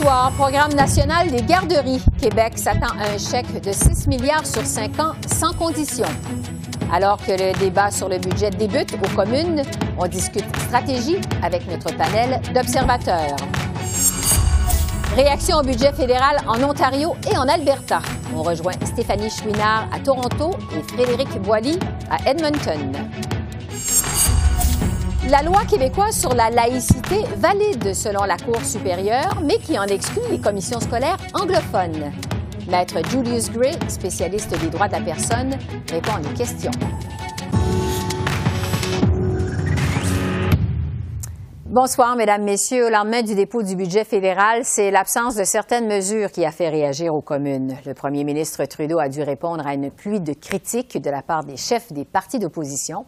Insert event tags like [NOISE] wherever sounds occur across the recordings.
Soir, programme national des garderies. Québec s'attend à un chèque de 6 milliards sur 5 ans sans condition. Alors que le débat sur le budget débute aux communes, on discute stratégie avec notre panel d'observateurs. Réaction au budget fédéral en Ontario et en Alberta. On rejoint Stéphanie Chouinard à Toronto et Frédéric Boilly à Edmonton. La loi québécoise sur la laïcité valide selon la Cour supérieure, mais qui en exclut les commissions scolaires anglophones. Maître Julius Gray, spécialiste des droits de la personne, répond à nos questions. Bonsoir, Mesdames, Messieurs. Au lendemain du dépôt du budget fédéral, c'est l'absence de certaines mesures qui a fait réagir aux communes. Le premier ministre Trudeau a dû répondre à une pluie de critiques de la part des chefs des partis d'opposition.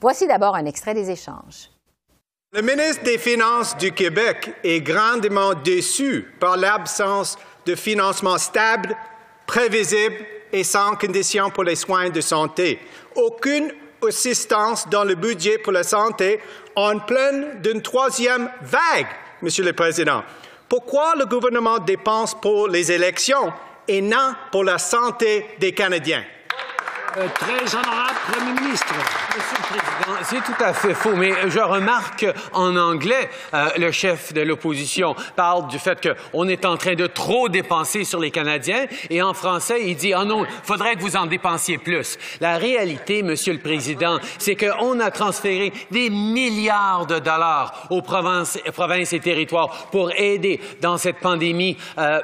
Voici d'abord un extrait des échanges. Le ministre des Finances du Québec est grandement déçu par l'absence de financement stable, prévisible et sans conditions pour les soins de santé. Aucune assistance dans le budget pour la santé en pleine d'une troisième vague, Monsieur le Président. Pourquoi le gouvernement dépense pour les élections et non pour la santé des Canadiens? Euh, très honorable Premier ministre. Monsieur le Président, c'est tout à fait faux, mais je remarque en anglais, euh, le chef de l'opposition parle du fait qu'on est en train de trop dépenser sur les Canadiens, et en français, il dit, ah non, faudrait que vous en dépensiez plus. La réalité, Monsieur le Président, c'est qu'on a transféré des milliards de dollars aux provinces, et territoires pour aider dans cette pandémie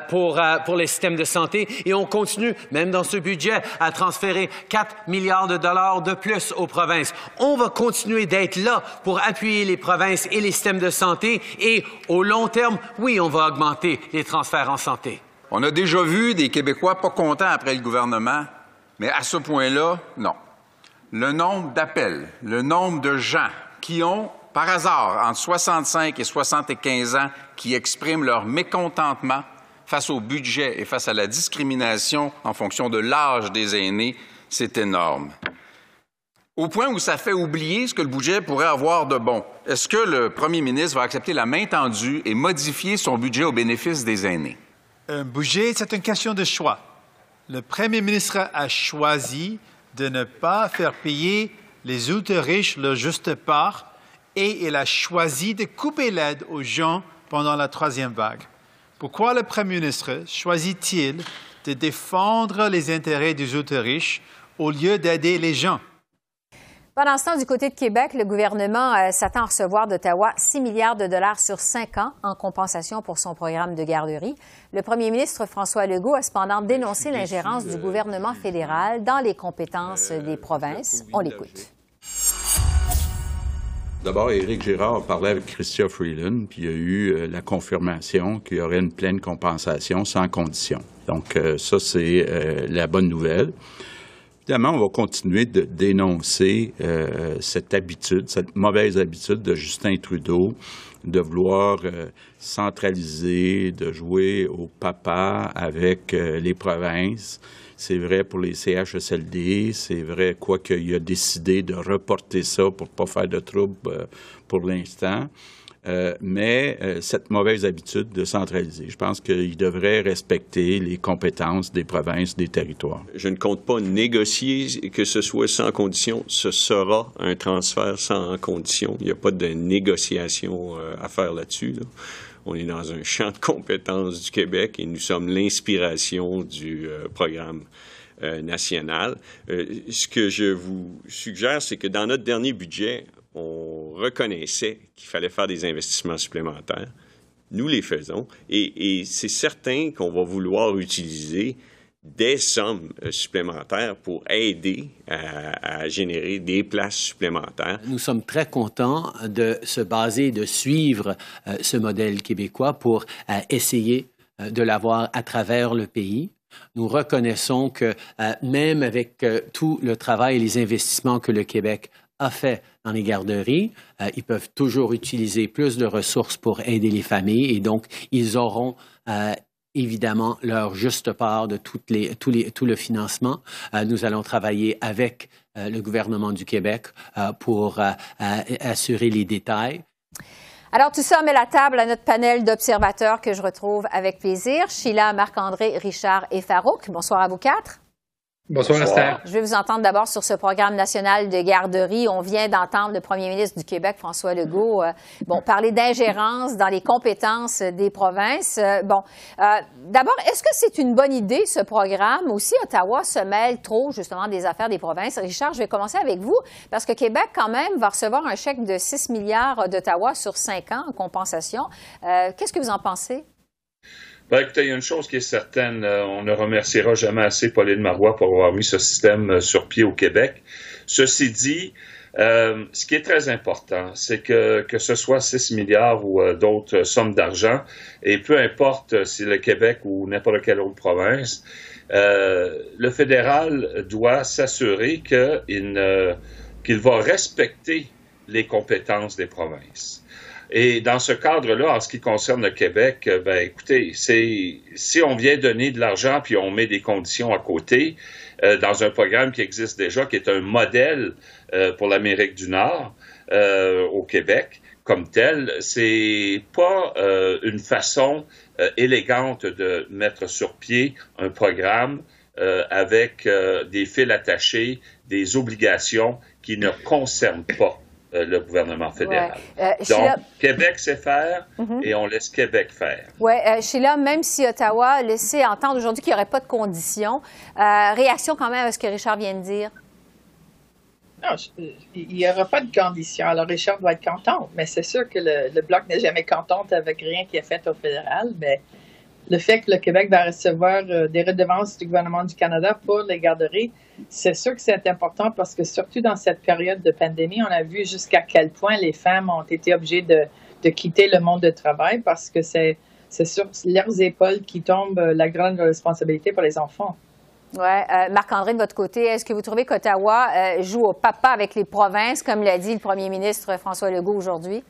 pour, euh, pour les systèmes de santé, et on continue, même dans ce budget, à transférer 4 milliards de dollars de plus aux provinces. On va continuer d'être là pour appuyer les provinces et les systèmes de santé et au long terme, oui, on va augmenter les transferts en santé. On a déjà vu des Québécois pas contents après le gouvernement, mais à ce point-là, non. Le nombre d'appels, le nombre de gens qui ont, par hasard, entre 65 et 75 ans, qui expriment leur mécontentement face au budget et face à la discrimination en fonction de l'âge des aînés, c'est énorme. Au point où ça fait oublier ce que le budget pourrait avoir de bon. Est-ce que le premier ministre va accepter la main tendue et modifier son budget au bénéfice des aînés? Un budget, c'est une question de choix. Le premier ministre a choisi de ne pas faire payer les ultra-riches leur juste part et il a choisi de couper l'aide aux gens pendant la troisième vague. Pourquoi le premier ministre choisit-il de défendre les intérêts des ultra-riches au lieu d'aider les gens. Pendant ce temps, du côté de Québec, le gouvernement euh, s'attend à recevoir d'Ottawa 6 milliards de dollars sur cinq ans en compensation pour son programme de garderie. Le premier ministre François Legault a cependant dénoncé l'ingérence du gouvernement fédéral dans les compétences euh, des provinces. On l'écoute. D'abord, Éric Girard parlait avec Christian Freeland, puis il y a eu euh, la confirmation qu'il y aurait une pleine compensation sans condition. Donc, ça, c'est la bonne nouvelle. Évidemment, on va continuer de dénoncer euh, cette habitude, cette mauvaise habitude de Justin Trudeau de vouloir euh, centraliser, de jouer au papa avec euh, les provinces. C'est vrai pour les CHSLD, c'est vrai quoi qu'il a décidé de reporter ça pour pas faire de troubles pour l'instant. Euh, mais euh, cette mauvaise habitude de centraliser. Je pense qu'il devrait respecter les compétences des provinces, des territoires. Je ne compte pas négocier que ce soit sans condition. Ce sera un transfert sans condition. Il n'y a pas de négociation euh, à faire là-dessus. On est dans un champ de compétences du Québec et nous sommes l'inspiration du programme national. ce que je vous suggère, c'est que dans notre dernier budget, on reconnaissait qu'il fallait faire des investissements supplémentaires. Nous les faisons et, c'est certain qu'on va vouloir utiliser des sommes euh, supplémentaires pour aider à, générer des places supplémentaires. Nous sommes très contents de se baser, de suivre euh, ce modèle québécois pour euh, essayer de l'avoir à travers le pays. Nous reconnaissons que même avec tout le travail et les investissements que le Québec a fait dans les garderies. ils peuvent toujours utiliser plus de ressources pour aider les familles et donc ils auront évidemment leur juste part de tout, le financement. Euh, nous allons travailler avec euh, le gouvernement du Québec euh, pour assurer les détails. Alors, tout ça met la table à notre panel d'observateurs que je retrouve avec plaisir. Sheila, Marc-André, Richard et Farouk. Bonsoir à vous quatre. Bonsoir, Esther. Je vais vous entendre d'abord sur ce programme national de garderie. On vient d'entendre le premier ministre du Québec, François Legault, euh, bon, parler d'ingérence dans les compétences des provinces. Euh, bon, euh, d'abord, est-ce que c'est une bonne idée, ce programme, ou si Ottawa se mêle trop, justement, des affaires des provinces? Richard, je vais commencer avec vous, parce que Québec, quand même, va recevoir un chèque de 6 milliards d'Ottawa sur 5 ans en compensation. Qu'est-ce que vous en pensez? Ben, écoutez, il y a une chose qui est certaine, euh, on ne remerciera jamais assez Pauline Marois pour avoir mis ce système euh, sur pied au Québec. Ceci dit, euh, ce qui est très important, c'est que que ce soit 6 milliards ou d'autres sommes d'argent, et peu importe si le Québec ou n'importe quelle autre province, le fédéral doit s'assurer qu'il qu'il va respecter les compétences des provinces. Et dans ce cadre-là, en ce qui concerne le Québec, euh, ben écoutez, c'est si on vient donner de l'argent puis on met des conditions à côté euh, dans un programme qui existe déjà, qui est un modèle euh, pour l'Amérique du Nord au Québec comme tel, c'est pas une façon élégante de mettre sur pied un programme avec des fils attachés, des obligations qui ne concernent pas le gouvernement fédéral. Euh, Donc, Québec sait faire mhm. et on laisse Québec faire. Oui, euh, Sheila, même si Ottawa a laissé entendre aujourd'hui qu'il n'y aurait pas de conditions, réaction quand même à ce que Richard vient de dire? Non, il n'y aura pas de conditions. Alors, Richard doit être content, mais c'est sûr que le, le Bloc n'est jamais content avec rien qui est fait au fédéral, mais le fait que le Québec va recevoir euh, des redevances du gouvernement du Canada pour les garderies, c'est sûr que c'est important parce que surtout dans cette période de pandémie, on a vu jusqu'à quel point les femmes ont été obligées de, quitter le monde du travail parce que c'est sur leurs épaules qui tombe euh, la grande responsabilité pour les enfants. Oui. Euh, Marc-André, de votre côté, est-ce que vous trouvez qu'Ottawa joue au papa avec les provinces, comme l'a dit le premier ministre François Legault aujourd'hui?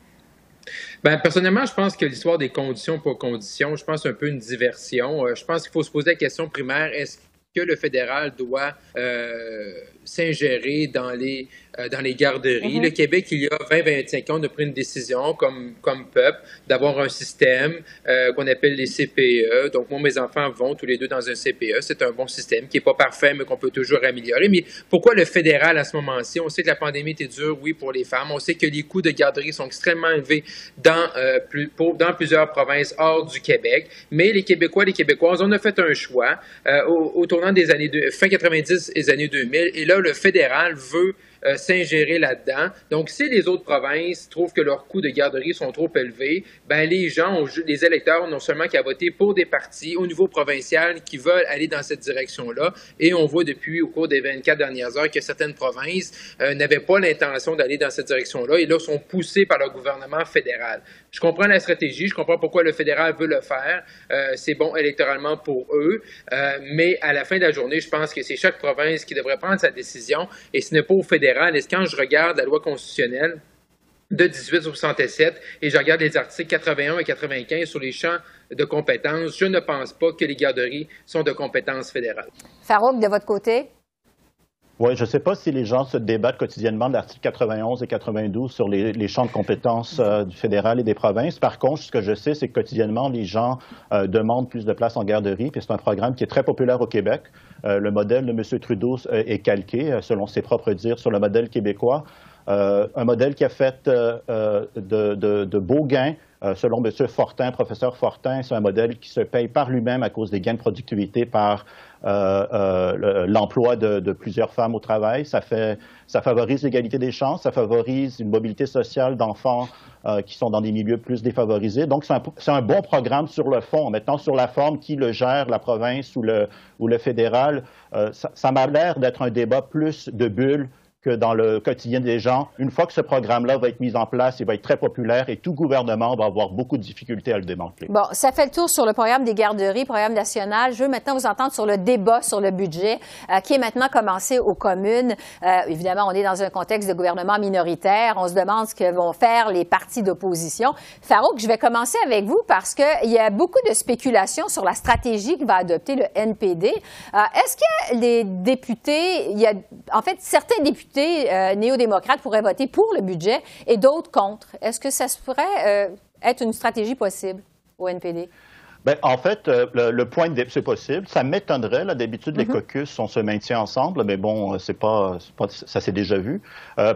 Ben, personnellement, je pense que l'histoire des conditions pour conditions, je pense un peu une diversion. Euh, je pense qu'il faut se poser la question primaire, est-ce que le fédéral doit euh, s'ingérer dans les, euh, dans les garderies. Mm-hmm. Le Québec, il y a 20-25 ans, on a pris une décision comme, comme peuple d'avoir un système euh, qu'on appelle les CPE. Donc, moi, mes enfants vont tous les deux dans un CPE. C'est un bon système qui n'est pas parfait, mais qu'on peut toujours améliorer. Mais pourquoi le fédéral à ce moment-ci? On sait que la pandémie était dure, oui, pour les femmes. On sait que les coûts de garderie sont extrêmement élevés dans, euh, plus, dans plusieurs provinces hors du Québec. Mais les Québécois, les Québécoises, on a fait un choix au, au, tournant des années de, fin 90 et années 2000. Et là, le fédéral veut euh, s'ingérer là-dedans. Donc, si les autres provinces trouvent que leurs coûts de garderie sont trop élevés, ben les gens, les électeurs, non seulement qu'à voter pour des partis au niveau provincial qui veulent aller dans cette direction-là. Et on voit depuis, au cours des 24 dernières heures, que certaines provinces euh, n'avaient pas l'intention d'aller dans cette direction-là et là sont poussées par le gouvernement fédéral. Je comprends la stratégie, je comprends pourquoi le fédéral veut le faire. Euh, c'est bon électoralement pour eux, mais à la fin de la journée, je pense que c'est chaque province qui devrait prendre sa décision et ce n'est pas au fédéral est-ce quand je regarde la loi constitutionnelle de 1867 et je regarde les articles 81 et 95 sur les champs de compétences, je ne pense pas que les garderies sont de compétences fédérales. Farouk, de votre côté? Oui, je ne sais pas si les gens se débattent quotidiennement de l'article 91 et 92 sur les, champs de compétences euh, du fédéral et des provinces. Par contre, ce que je sais, c'est que quotidiennement, les gens euh, demandent plus de places en garderie, puis c'est un programme qui est très populaire au Québec. Euh, le modèle de M. Trudeau est calqué, selon ses propres dires, sur le modèle québécois. Un modèle qui a fait de, de beaux gains euh, selon M. Fortin, professeur Fortin, c'est un modèle qui se paye par lui-même à cause des gains de productivité par euh, euh, l'emploi de, plusieurs femmes au travail. Ça, fait, ça favorise l'égalité des chances, ça favorise une mobilité sociale d'enfants qui sont dans des milieux plus défavorisés. Donc, c'est un, bon programme sur le fond. Maintenant, sur la forme, qui le gère, la province ou le, ou le fédéral, ça, ça m'a l'air d'être un débat plus de bulles que dans le quotidien des gens, une fois que ce programme-là va être mis en place, il va être très populaire et tout gouvernement va avoir beaucoup de difficultés à le démanteler. Bon, ça fait le tour sur le programme des garderies, programme national. Je veux maintenant vous entendre sur le débat sur le budget euh, qui est maintenant commencé aux communes. Euh, évidemment, on est dans un contexte de gouvernement minoritaire. On se demande ce que vont faire les partis d'opposition. Farouk, je vais commencer avec vous parce qu'il y a beaucoup de spéculations sur la stratégie que va adopter le NPD. Euh, est-ce que les députés, il y a, en fait, certains députés euh, néo-démocrates pourraient voter pour le budget et d'autres contre. Est-ce que ça pourrait euh, être une stratégie possible au NPD? Bien, en fait, euh, le, point de c'est possible. Ça m'étonnerait. D'habitude, les mm-hmm. caucus, on se maintient ensemble, mais bon, c'est pas, pas ça s'est déjà vu.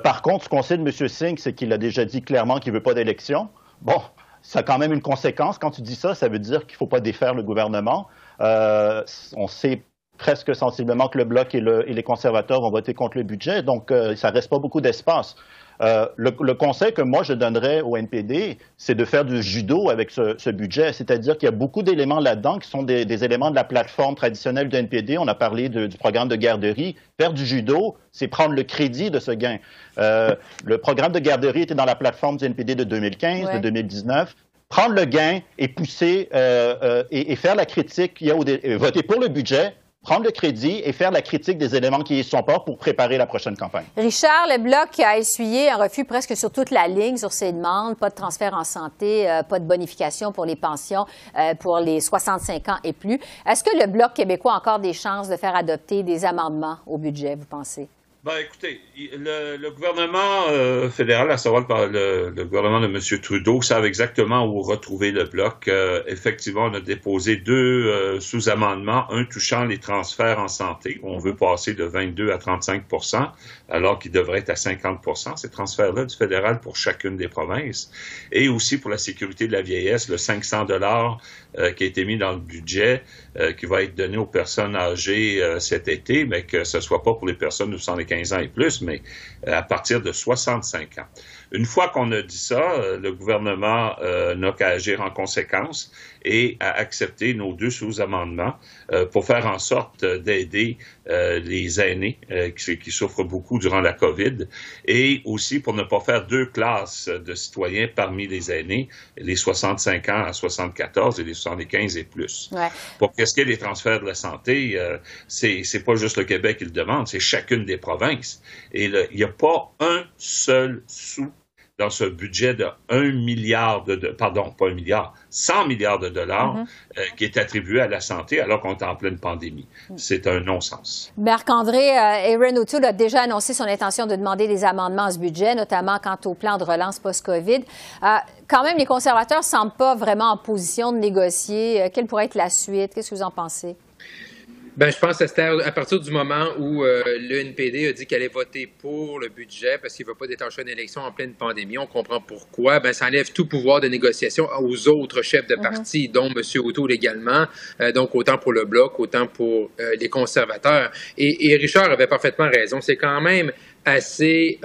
par contre, ce qu'on sait de M. Singh, c'est qu'il a déjà dit clairement qu'il veut pas d'élection. Bon, ça a quand même une conséquence. Quand tu dis ça, ça veut dire qu'il faut pas défaire le gouvernement. on sait presque sensiblement que le Bloc et, les conservateurs vont voter contre le budget, donc euh, ça reste pas beaucoup d'espace. Euh, le, conseil que moi je donnerais au NPD, c'est de faire du judo avec ce, budget, c'est-à-dire qu'il y a beaucoup d'éléments là-dedans qui sont des, éléments de la plateforme traditionnelle du NPD. On a parlé du programme de garderie. Faire du judo, c'est prendre le crédit de ce gain. Euh, le programme de garderie était dans la plateforme du NPD de 2015, de 2019 prendre le gain et pousser et, faire la critique, il y a voter pour le budget, prendre le crédit et faire la critique des éléments qui y sont pas pour préparer la prochaine campagne. Richard, le Bloc a essuyé un refus presque sur toute la ligne sur ses demandes. Pas de transfert en santé, euh, pas de bonification pour les pensions euh, pour les 65 ans et plus. Est-ce que le Bloc québécois a encore des chances de faire adopter des amendements au budget, vous pensez? Ben, écoutez, le, gouvernement euh, fédéral, à savoir le, le, gouvernement de M. Trudeau, savent exactement où retrouver le bloc. Euh, effectivement, on a déposé deux euh, sous-amendements, un touchant les transferts en santé, on veut passer de 22 à 35% alors qu'il devrait être à 50% ces transferts-là du fédéral pour chacune des provinces, et aussi pour la sécurité de la vieillesse, le 500 dollars qui a été mis dans le budget, qui va être donné aux personnes âgées cet été, mais que ce soit pas pour les personnes de 75 ans et plus, mais euh, à partir de 65 ans. Une fois qu'on a dit ça, euh, le gouvernement euh, n'a qu'à agir en conséquence et à accepter nos deux sous-amendements pour faire en sorte d'aider les aînés qui, souffrent beaucoup durant la COVID et aussi pour ne pas faire deux classes de citoyens parmi les aînés, les 65 ans à 74 et les 75 et plus. Pour qu'est-ce qui est des transferts de la santé, c'est c'est pas juste le Québec qui le demande, c'est chacune des provinces. Et il n'y a pas un seul sou dans ce budget de 1 milliard de, pardon, pas un milliard, 100 milliards de dollars mhm. euh, qui est attribué à la santé alors qu'on est en pleine pandémie. C'est un non-sens. Marc-André, euh, Aaron O'Toole a déjà annoncé son intention de demander des amendements à ce budget, notamment quant au plan de relance post-COVID. Euh, quand même, les conservateurs ne semblent pas vraiment en position de négocier. quelle pourrait être la suite? Qu'est-ce que vous en pensez? Ben, je pense que c'était à partir du moment où euh, le NPD a dit qu'elle allait voter pour le budget parce qu'il ne va pas déclencher une élection en pleine pandémie. On comprend pourquoi. Ben, ça enlève tout pouvoir de négociation aux autres chefs de mhm. parti, dont M. O'Toole également. Euh, donc, autant pour le Bloc, autant pour euh, les conservateurs. Et, et, Richard avait parfaitement raison. C'est quand même assez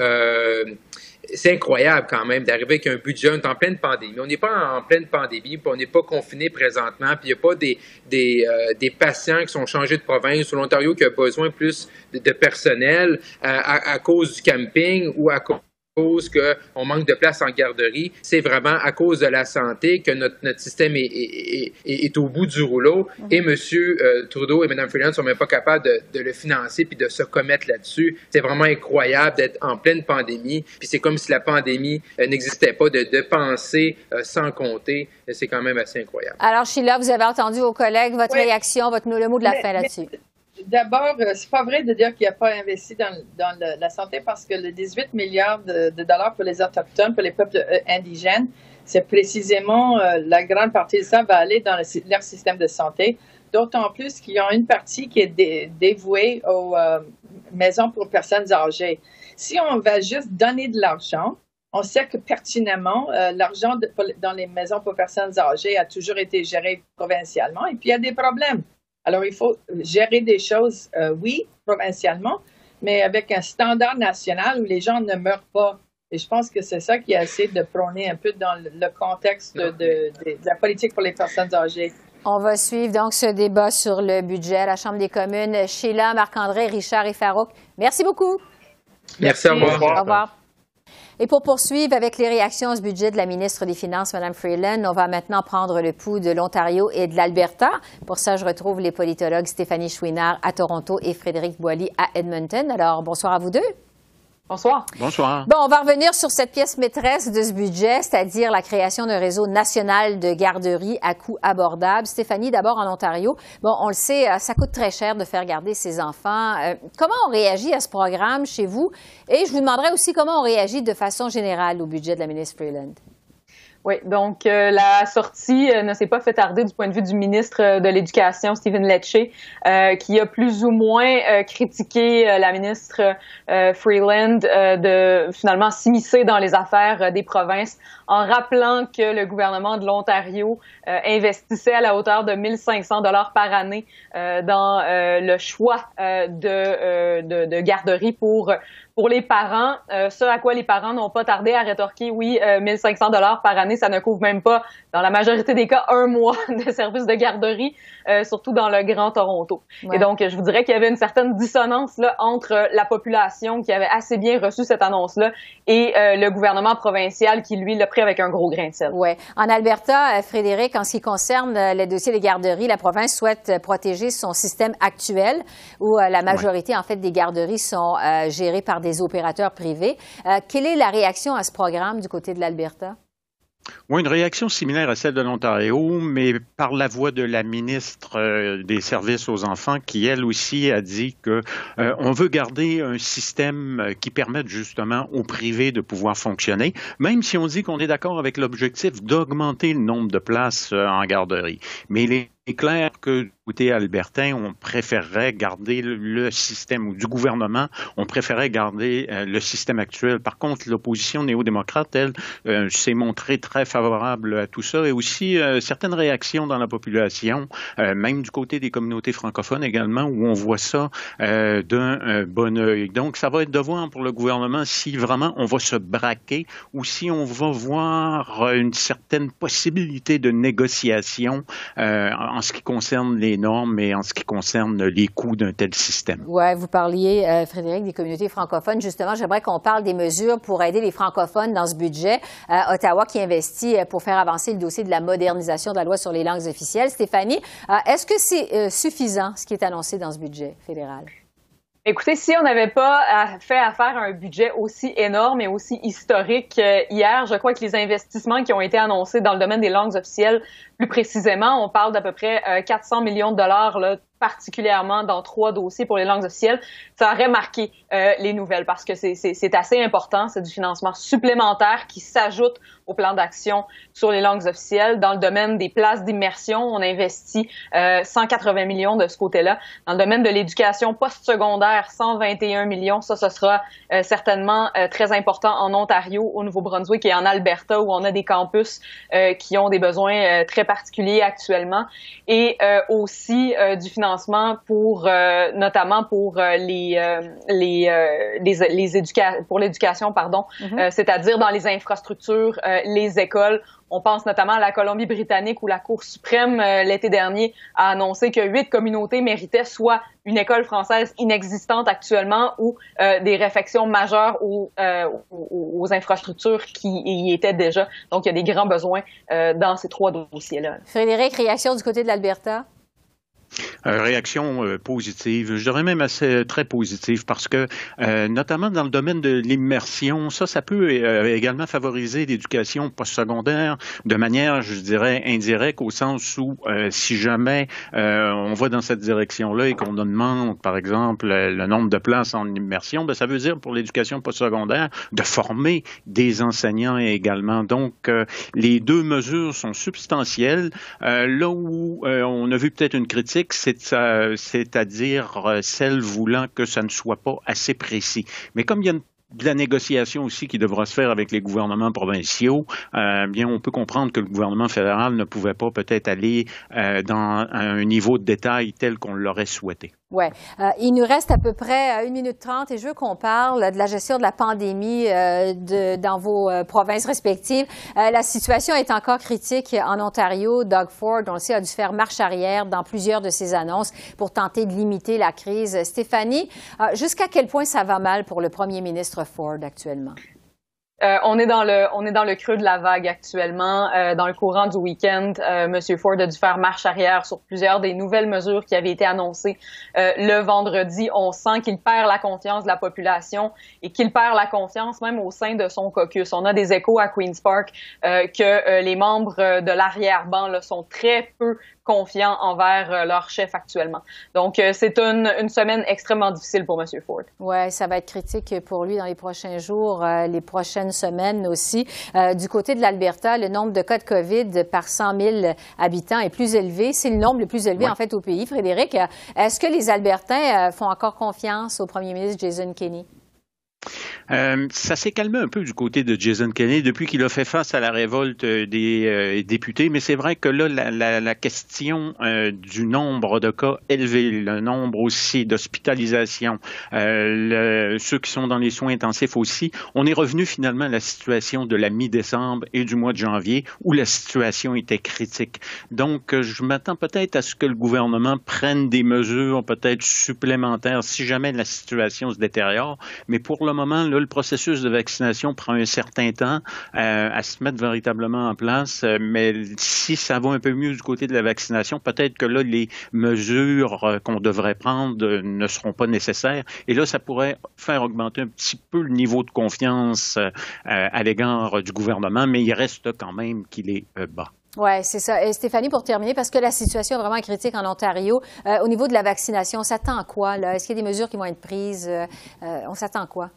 c'est incroyable quand même d'arriver avec un budget, en pleine pandémie. On n'est pas en pleine pandémie, puis on n'est pas confiné présentement, puis il n'y a pas des, des, euh, des, patients qui sont changés de province ou l'Ontario qui a besoin plus de, personnel euh, à, à, cause du camping ou à cause cause qu'on manque de place en garderie, c'est vraiment à cause de la santé que notre, notre système est, est, est, au bout du rouleau. Et M. Euh, Trudeau et Mme Freeland ne sont même pas capables de, de, le financer puis de se commettre là-dessus. C'est vraiment incroyable d'être en pleine pandémie. Puis c'est comme si la pandémie euh, n'existait pas, de, de penser euh, sans compter. C'est quand même assez incroyable. Alors, Sheila, vous avez entendu vos collègues, votre réaction, votre, le mot de la fin là-dessus. D'abord, euh, c'est pas vrai de dire qu'il n'y a pas investi dans, dans la santé parce que le 18 milliards de, dollars pour les autochtones, pour les peuples euh, indigènes, c'est précisément euh, la grande partie de ça va aller dans leur système de santé. D'autant plus qu'il y a une partie qui est dévouée aux maisons pour personnes âgées. Si on va juste donner de l'argent, on sait que pertinemment, l'argent dans les maisons pour personnes âgées a toujours été géré provincialement et puis il y a des problèmes. Alors, il faut gérer des choses, euh, oui, provincialement, mais avec un standard national où les gens ne meurent pas. Et je pense que c'est ça qui a essayé de prôner un peu dans le contexte de, la politique pour les personnes âgées. On va suivre donc ce débat sur le budget à la Chambre des communes. Sheila, Marc-André, Richard et Farouk, merci beaucoup. Merci, au revoir. Au revoir. Et pour poursuivre avec les réactions ce budget de la ministre des Finances, Mme Freeland, on va maintenant prendre le pouls de l'Ontario et de l'Alberta. Pour ça, je retrouve les politologues Stéphanie Chouinard à Toronto et Frédéric Boily à Edmonton. Alors, bonsoir à vous deux. Bonsoir. Bonsoir. Bon, on va revenir sur cette pièce maîtresse de ce budget, c'est-à-dire la création d'un réseau national de garderies à coût abordable. Stéphanie, d'abord en Ontario. Bon, on le sait, euh, ça coûte très cher de faire garder ses enfants. Euh, comment on réagit à ce programme chez vous? Et je vous demanderai aussi comment on réagit de façon générale au budget de la ministre Freeland. Oui, donc euh, la sortie euh, ne s'est pas fait tarder du point de vue du ministre euh, de l'Éducation, Stephen Lecce, qui a plus ou moins critiqué la ministre Freeland de finalement s'immiscer dans les affaires des provinces en rappelant que le gouvernement de l'Ontario investissait à la hauteur de 1500 dollars par année dans le choix de, de, de garderie pour pour les parents, euh, ce à quoi les parents n'ont pas tardé à rétorquer, oui, 1500 dollars par année, ça ne couvre même pas, dans la majorité des cas, un mois [LAUGHS] de service de garderie, euh, surtout dans le Grand Toronto. Et donc, je vous dirais qu'il y avait une certaine dissonance là entre la population qui avait assez bien reçu cette annonce-là et euh, le gouvernement provincial qui, lui, l'a pris avec un gros grain de sel. Ouais. En Alberta, Frédéric, en ce qui concerne le dossier des garderies, la province souhaite protéger son système actuel où la majorité, en fait, des garderies sont gérées par des opérateurs privés. Euh, quelle est la réaction à ce programme du côté de l'Alberta? Oui, une réaction similaire à celle de l'Ontario, mais par la voix de la ministre euh, des Services aux enfants, qui elle aussi a dit que euh, on veut garder un système qui permette justement aux privés de pouvoir fonctionner, même si on dit qu'on est d'accord avec l'objectif d'augmenter le nombre de places en garderie. Mais il est clair que côté albertain, on préférerait garder le, système, ou du gouvernement, on préférerait garder euh, le système actuel. Par contre, l'opposition néo-démocrate, elle, euh, s'est montrée très favorable à tout ça et aussi euh, certaines réactions dans la population, même du côté des communautés francophones également, où on voit ça d'un bon œil. Donc, ça va être devoir pour le gouvernement si vraiment on va se braquer ou si on va voir une certaine possibilité de négociation en ce qui concerne les normes, mais en ce qui concerne les coûts d'un tel système. Oui, vous parliez, euh, Frédéric, des communautés francophones. Justement, j'aimerais qu'on parle des mesures pour aider les francophones dans ce budget. Euh, Ottawa qui investit euh, pour faire avancer le dossier de la modernisation de la loi sur les langues officielles. Stéphanie, est-ce que c'est suffisant ce qui est annoncé dans ce budget fédéral? Écoutez, si on n'avait pas fait affaire à un budget aussi énorme et aussi historique hier, je crois que les investissements qui ont été annoncés dans le domaine des langues officielles plus précisément, on parle d'à peu près 400 euh, millions de dollars là, particulièrement dans trois dossiers pour les langues officielles, ça aurait marqué euh, les nouvelles parce que c'est assez important. C'est du financement supplémentaire qui s'ajoute au plan d'action sur les langues officielles. Dans le domaine des places d'immersion, on investit euh, 180 millions de ce côté-là. Dans le domaine de l'éducation postsecondaire, 121 millions. Ça, ce sera euh, certainement très important en Ontario, au Nouveau-Brunswick et en Alberta où on a des campus qui ont des besoins très particuliers actuellement. Et aussi du financement pour euh, notamment pour euh, les euh, les les, les pour l'éducation pardon, mm-hmm. c'est-à-dire dans les infrastructures, les écoles. On pense notamment à la Colombie-Britannique où la Cour suprême l'été dernier a annoncé que huit communautés méritaient soit une école française inexistante actuellement ou des réfections majeures aux, aux, infrastructures qui y étaient déjà. Donc, il y a des grands besoins dans ces trois dossiers-là. Frédéric, réaction du côté de l'Alberta? Euh, réaction euh, positive, je dirais même assez très positive parce que euh, notamment dans le domaine de l'immersion, ça, ça peut également favoriser l'éducation postsecondaire de manière, je dirais, indirecte au sens où si jamais on va dans cette direction-là et qu'on demande, par exemple, le nombre de places en immersion, ben, ça veut dire pour l'éducation postsecondaire de former des enseignants également. Donc, les deux mesures sont substantielles. là où on a vu peut-être une critique c'est-à-dire euh, celle voulant que ça ne soit pas assez précis. Mais comme il y a de la négociation aussi qui devra se faire avec les gouvernements provinciaux, euh, bien on peut comprendre que le gouvernement fédéral ne pouvait pas peut-être aller euh, dans un niveau de détail tel qu'on l'aurait souhaité. Oui. Euh, il nous reste à peu près une minute trente et je veux qu'on parle de la gestion de la pandémie euh, de, dans vos euh, provinces respectives. la situation est encore critique en Ontario. Doug Ford, on le sait, a dû faire marche arrière dans plusieurs de ses annonces pour tenter de limiter la crise. Stéphanie, jusqu'à quel point ça va mal pour le premier ministre Ford actuellement? Euh, on est dans le on est dans le creux de la vague actuellement. Euh, dans le courant du week-end, euh, M. Ford a dû faire marche arrière sur plusieurs des nouvelles mesures qui avaient été annoncées le vendredi. On sent qu'il perd la confiance de la population et qu'il perd la confiance même au sein de son caucus. On a des échos à Queens Park que les membres de l'arrière-ban sont très peu confiants envers euh, leur chef actuellement. Donc, euh, c'est une, une, semaine extrêmement difficile pour M. Ford. Oui, ça va être critique pour lui dans les prochains jours, euh, les prochaines semaines aussi. du côté de l'Alberta, le nombre de cas de COVID par 100 000 habitants est plus élevé. C'est le nombre le plus élevé, en fait, au pays. Frédéric, est-ce que les Albertains font encore confiance au premier ministre Jason Kenney? Euh, ça s'est calmé un peu du côté de Jason Kenney depuis qu'il a fait face à la révolte des euh, députés, mais c'est vrai que là, la, question euh, du nombre de cas élevés, le nombre aussi d'hospitalisations, ceux qui sont dans les soins intensifs aussi, on est revenu finalement à la situation de la mi-décembre et du mois de janvier où la situation était critique. Donc, je m'attends peut-être à ce que le gouvernement prenne des mesures peut-être supplémentaires si jamais la situation se détériore, mais pour le moment, le processus de vaccination prend un certain temps euh, à se mettre véritablement en place. Euh, mais si ça va un peu mieux du côté de la vaccination, peut-être que là, les mesures euh, qu'on devrait prendre ne seront pas nécessaires. Et là, ça pourrait faire augmenter un petit peu le niveau de confiance à l'égard du gouvernement, mais il reste quand même qu'il est bas. Oui, c'est ça. Et Stéphanie, pour terminer, parce que la situation est vraiment critique en Ontario, au niveau de la vaccination, on s'attend à quoi? Est-ce qu'il y a des mesures qui vont être prises? on s'attend à quoi?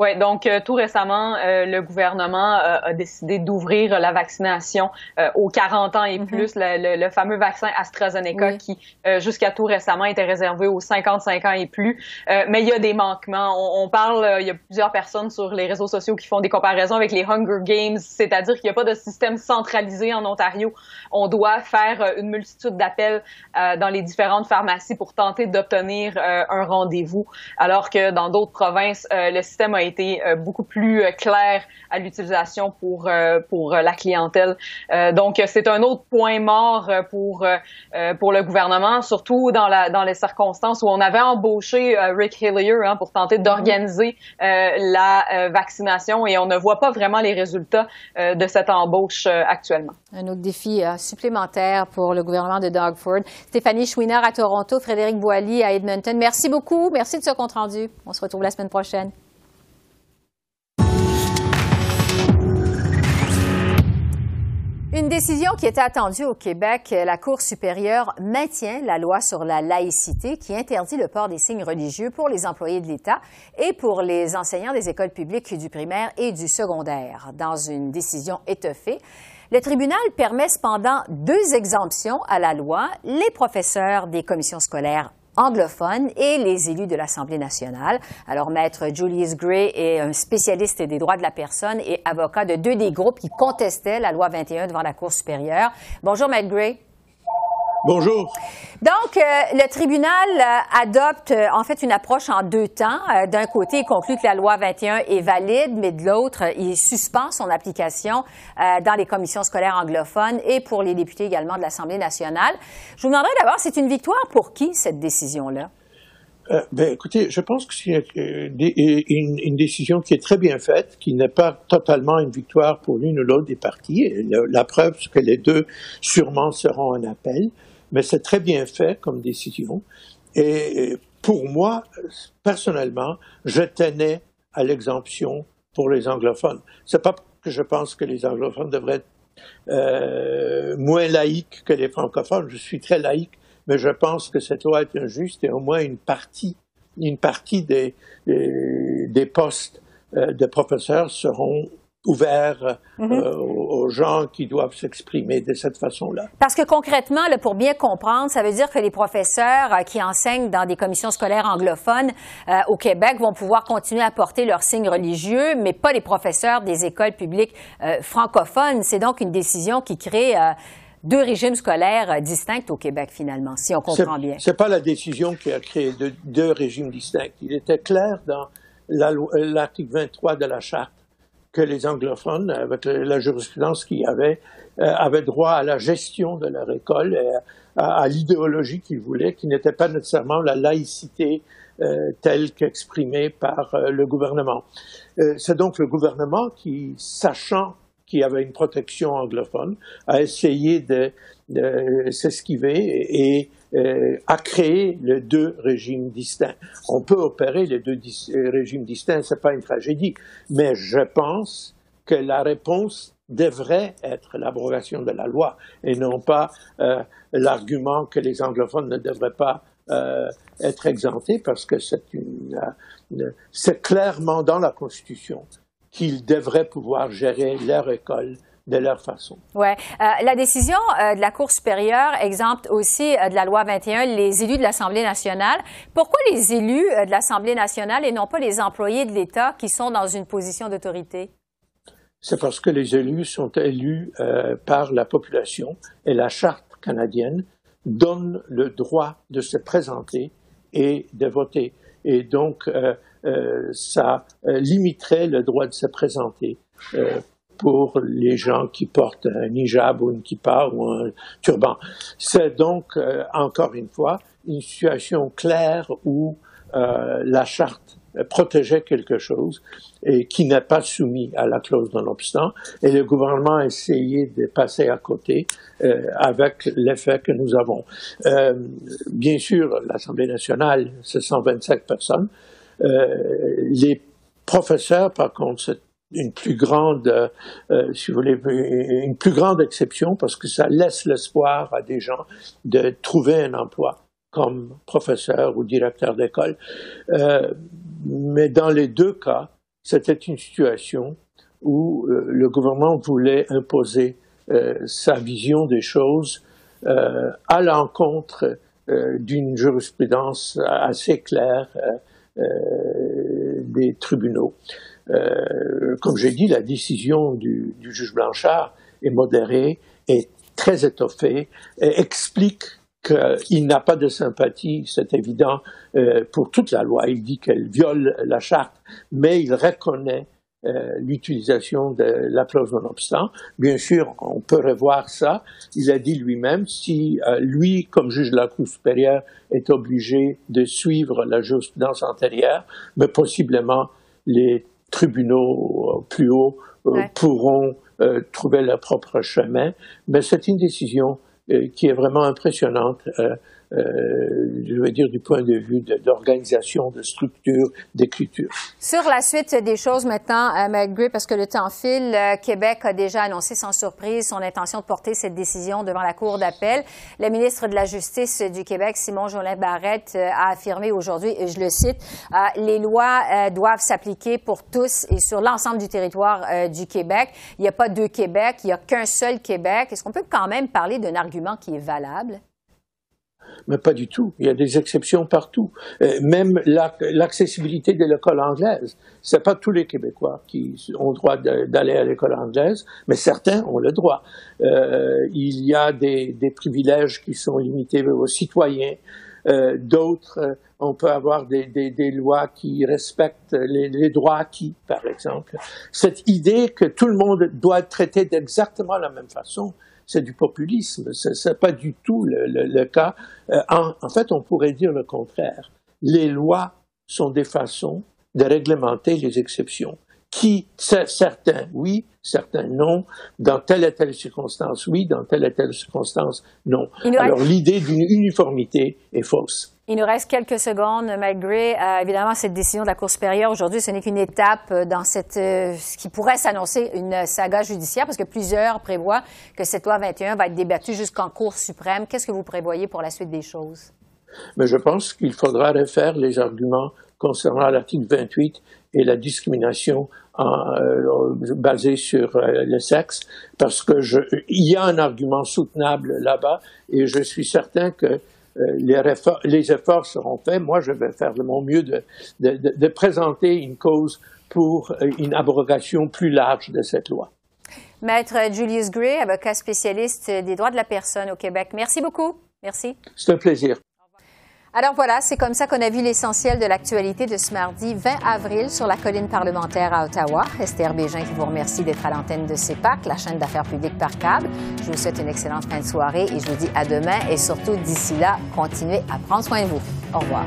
Oui, donc euh, tout récemment, euh, le gouvernement euh, a décidé d'ouvrir la vaccination aux 40 ans et mhm. plus, le, le, fameux vaccin AstraZeneca qui, jusqu'à tout récemment, était réservé aux 55 ans et plus. mais il y a des manquements. On, on parle, il y a plusieurs personnes sur les réseaux sociaux qui font des comparaisons avec les Hunger Games, c'est-à-dire qu'il n'y a pas de système centralisé en Ontario. On doit faire une multitude d'appels dans les différentes pharmacies pour tenter d'obtenir un rendez-vous, alors que dans d'autres provinces, le système a été euh, beaucoup plus euh, clair à l'utilisation pour euh, pour la clientèle. donc c'est un autre point mort pour pour le gouvernement, surtout dans la dans les circonstances où on avait embauché Rick Hillier hein, pour tenter d'organiser la vaccination et on ne voit pas vraiment les résultats de cette embauche actuellement. Un autre défi supplémentaire pour le gouvernement de Doug Ford. Stéphanie Chouinard à Toronto, Frédéric Boilly à Edmonton. Merci beaucoup. Merci de ce compte rendu. On se retrouve la semaine prochaine. Une décision qui était attendue au Québec, la Cour supérieure maintient la loi sur la laïcité qui interdit le port des signes religieux pour les employés de l'État et pour les enseignants des écoles publiques du primaire et du secondaire. Dans une décision étoffée, le tribunal permet cependant deux exemptions à la loi, les professeurs des commissions scolaires anglophones et les élus de l'Assemblée nationale. Alors, Maître Julius Gray est un spécialiste des droits de la personne et avocat de deux des groupes qui contestaient la loi 21 devant la Cour supérieure. Bonjour, Maître Gray. Bonjour. Donc, euh, le tribunal euh, adopte euh, en fait une approche en deux temps. D'un côté, il conclut que la loi 21 est valide, mais de l'autre, il suspend son application dans les commissions scolaires anglophones et pour les députés également de l'Assemblée nationale. Je vous demanderais d'abord, c'est une victoire pour qui cette décision-là? ben, écoutez, je pense que c'est une, une, décision qui est très bien faite, qui n'est pas totalement une victoire pour l'une ou l'autre des partis. La, la preuve, c'est que les deux sûrement seront un appel mais c'est très bien fait comme décision. Et pour moi, personnellement, je tenais à l'exemption pour les anglophones. C'est pas que je pense que les anglophones devraient être euh, moins laïques que les francophones. Je suis très laïque, mais je pense que cette loi est injuste et au moins une partie, une partie des, des, postes euh, de professeurs seront ouvert euh, aux gens qui doivent s'exprimer de cette façon-là. Parce que concrètement, pour bien comprendre, ça veut dire que les professeurs euh, qui enseignent dans des commissions scolaires anglophones euh, au Québec vont pouvoir continuer à porter leurs signes religieux, mais pas les professeurs des écoles publiques francophones. C'est donc une décision qui crée deux régimes scolaires distincts au Québec, finalement, si on comprend bien. C'est pas la décision qui a créé deux régimes distincts. Il était clair dans l'article 23 de la Charte que les anglophones, avec la jurisprudence qu'il y avait, euh, avaient droit à la gestion de leur école, et à, l'idéologie qu'ils voulaient, qui n'était pas nécessairement la laïcité euh, telle qu'exprimée par euh, le gouvernement. C'est donc le gouvernement qui, sachant qu'il y avait une protection anglophone, a essayé de, de s'esquiver et euh, a créé les deux régimes distincts. On peut opérer les deux euh, régimes distincts, c'est pas une tragédie, mais je pense que la réponse devrait être l'abrogation de la loi et non pas euh, l'argument que les anglophones ne devraient pas euh, être exemptés parce que c'est clairement dans la Constitution qu'ils devraient pouvoir gérer leur école de leur façon. Ouais. Euh, la décision euh, de la Cour supérieure exempte aussi euh, de la loi 21 les élus de l'Assemblée nationale. Pourquoi les élus de l'Assemblée nationale et non pas les employés de l'État qui sont dans une position d'autorité? C'est parce que les élus sont élus par la population et la Charte canadienne donne le droit de se présenter et de voter. Et donc, ça limiterait le droit de se présenter pour les gens qui portent un hijab ou une kippa ou un turban. C'est donc, euh, encore une fois, une situation claire où euh, la charte protégeait quelque chose et qui n'est pas soumis à la clause de l'obstant et le gouvernement a essayé de passer à côté euh, avec l'effet que nous avons. bien sûr, l'Assemblée nationale, c'est 125 personnes. les professeurs, par contre, c'est une plus grande, euh, si vous voulez, une plus grande exception parce que ça laisse l'espoir à des gens de trouver un emploi comme professeur ou directeur d'école. Euh, mais dans les deux cas, c'était une situation où euh, le gouvernement voulait imposer sa vision des choses à l'encontre d'une jurisprudence assez claire des tribunaux. Euh, comme j'ai dit, la décision du, juge Blanchard est modérée, est très étoffée, explique qu'il n'a pas de sympathie, c'est évident, euh, pour toute la loi. Il dit qu'elle viole la charte, mais il reconnaît euh, l'utilisation de la clause non-obstant. Bien sûr, on peut revoir ça. Il a dit lui-même, si lui, comme juge de la Cour supérieure, est obligé de suivre la jurisprudence antérieure, mais possiblement les tribunaux euh, plus hauts euh, pourront euh, trouver leur propre chemin. Mais c'est une décision qui est vraiment impressionnante je veux dire, du point de vue d'organisation, de, structure, d'écriture. Sur la suite des choses maintenant, euh, parce que le temps file, euh, Québec a déjà annoncé sans surprise son intention de porter cette décision devant la Cour d'appel. Le ministre de la Justice du Québec, Simon Jolin Barrette, euh, a affirmé aujourd'hui, et je le cite, les lois doivent s'appliquer pour tous et sur l'ensemble du territoire du Québec. Il n'y a pas deux Québec, il n'y a qu'un seul Québec. Est-ce qu'on peut quand même parler d'un argument qui est valable? Mais pas du tout. Il y a des exceptions partout. Euh, même l'accessibilité de l'école anglaise. C'est pas tous les Québécois qui ont le droit d'aller à l'école anglaise, mais certains ont le droit. Euh, il y a des, privilèges qui sont limités aux citoyens. Euh, D'autres, on peut avoir des lois qui respectent les, les, droits acquis, par exemple. Cette idée que tout le monde doit être traité d'exactement la même façon, c'est du populisme. Ce n'est pas du tout le, cas. Euh, en, fait, on pourrait dire le contraire. Les lois sont des façons de réglementer les exceptions. Qui, certains, oui, certains non, dans telle et telle circonstance, oui, dans telle et telle circonstance, non. Alors l'idée d'une uniformité est fausse. Il nous reste quelques secondes, malgré euh, évidemment cette décision de la Cour supérieure. Aujourd'hui, ce n'est qu'une étape euh, dans cette, euh, ce qui pourrait s'annoncer une saga judiciaire, parce que plusieurs prévoient que cette loi 21 va être débattue jusqu'en Cour suprême. Qu'est-ce que vous prévoyez pour la suite des choses? Mais je pense qu'il faudra refaire les arguments concernant l'article 28 et la discrimination basée sur le sexe, parce que je, il y a un argument soutenable là-bas, et je suis certain que euh, les, les, efforts seront faits. Moi, je vais faire de mon mieux de, de, de présenter une cause pour euh, une abrogation plus large de cette loi. Maître Julius Gray, avocat spécialiste des droits de la personne au Québec. Merci beaucoup. Merci. C'est un plaisir. Alors voilà, c'est comme ça qu'on a vu l'essentiel de l'actualité de ce mardi 20 avril sur la colline parlementaire à Ottawa. Esther Bégin qui vous remercie d'être à l'antenne de CEPAC, la chaîne d'affaires publiques par câble. Je vous souhaite une excellente fin de soirée et je vous dis à demain et surtout d'ici là, continuez à prendre soin de vous. Au revoir.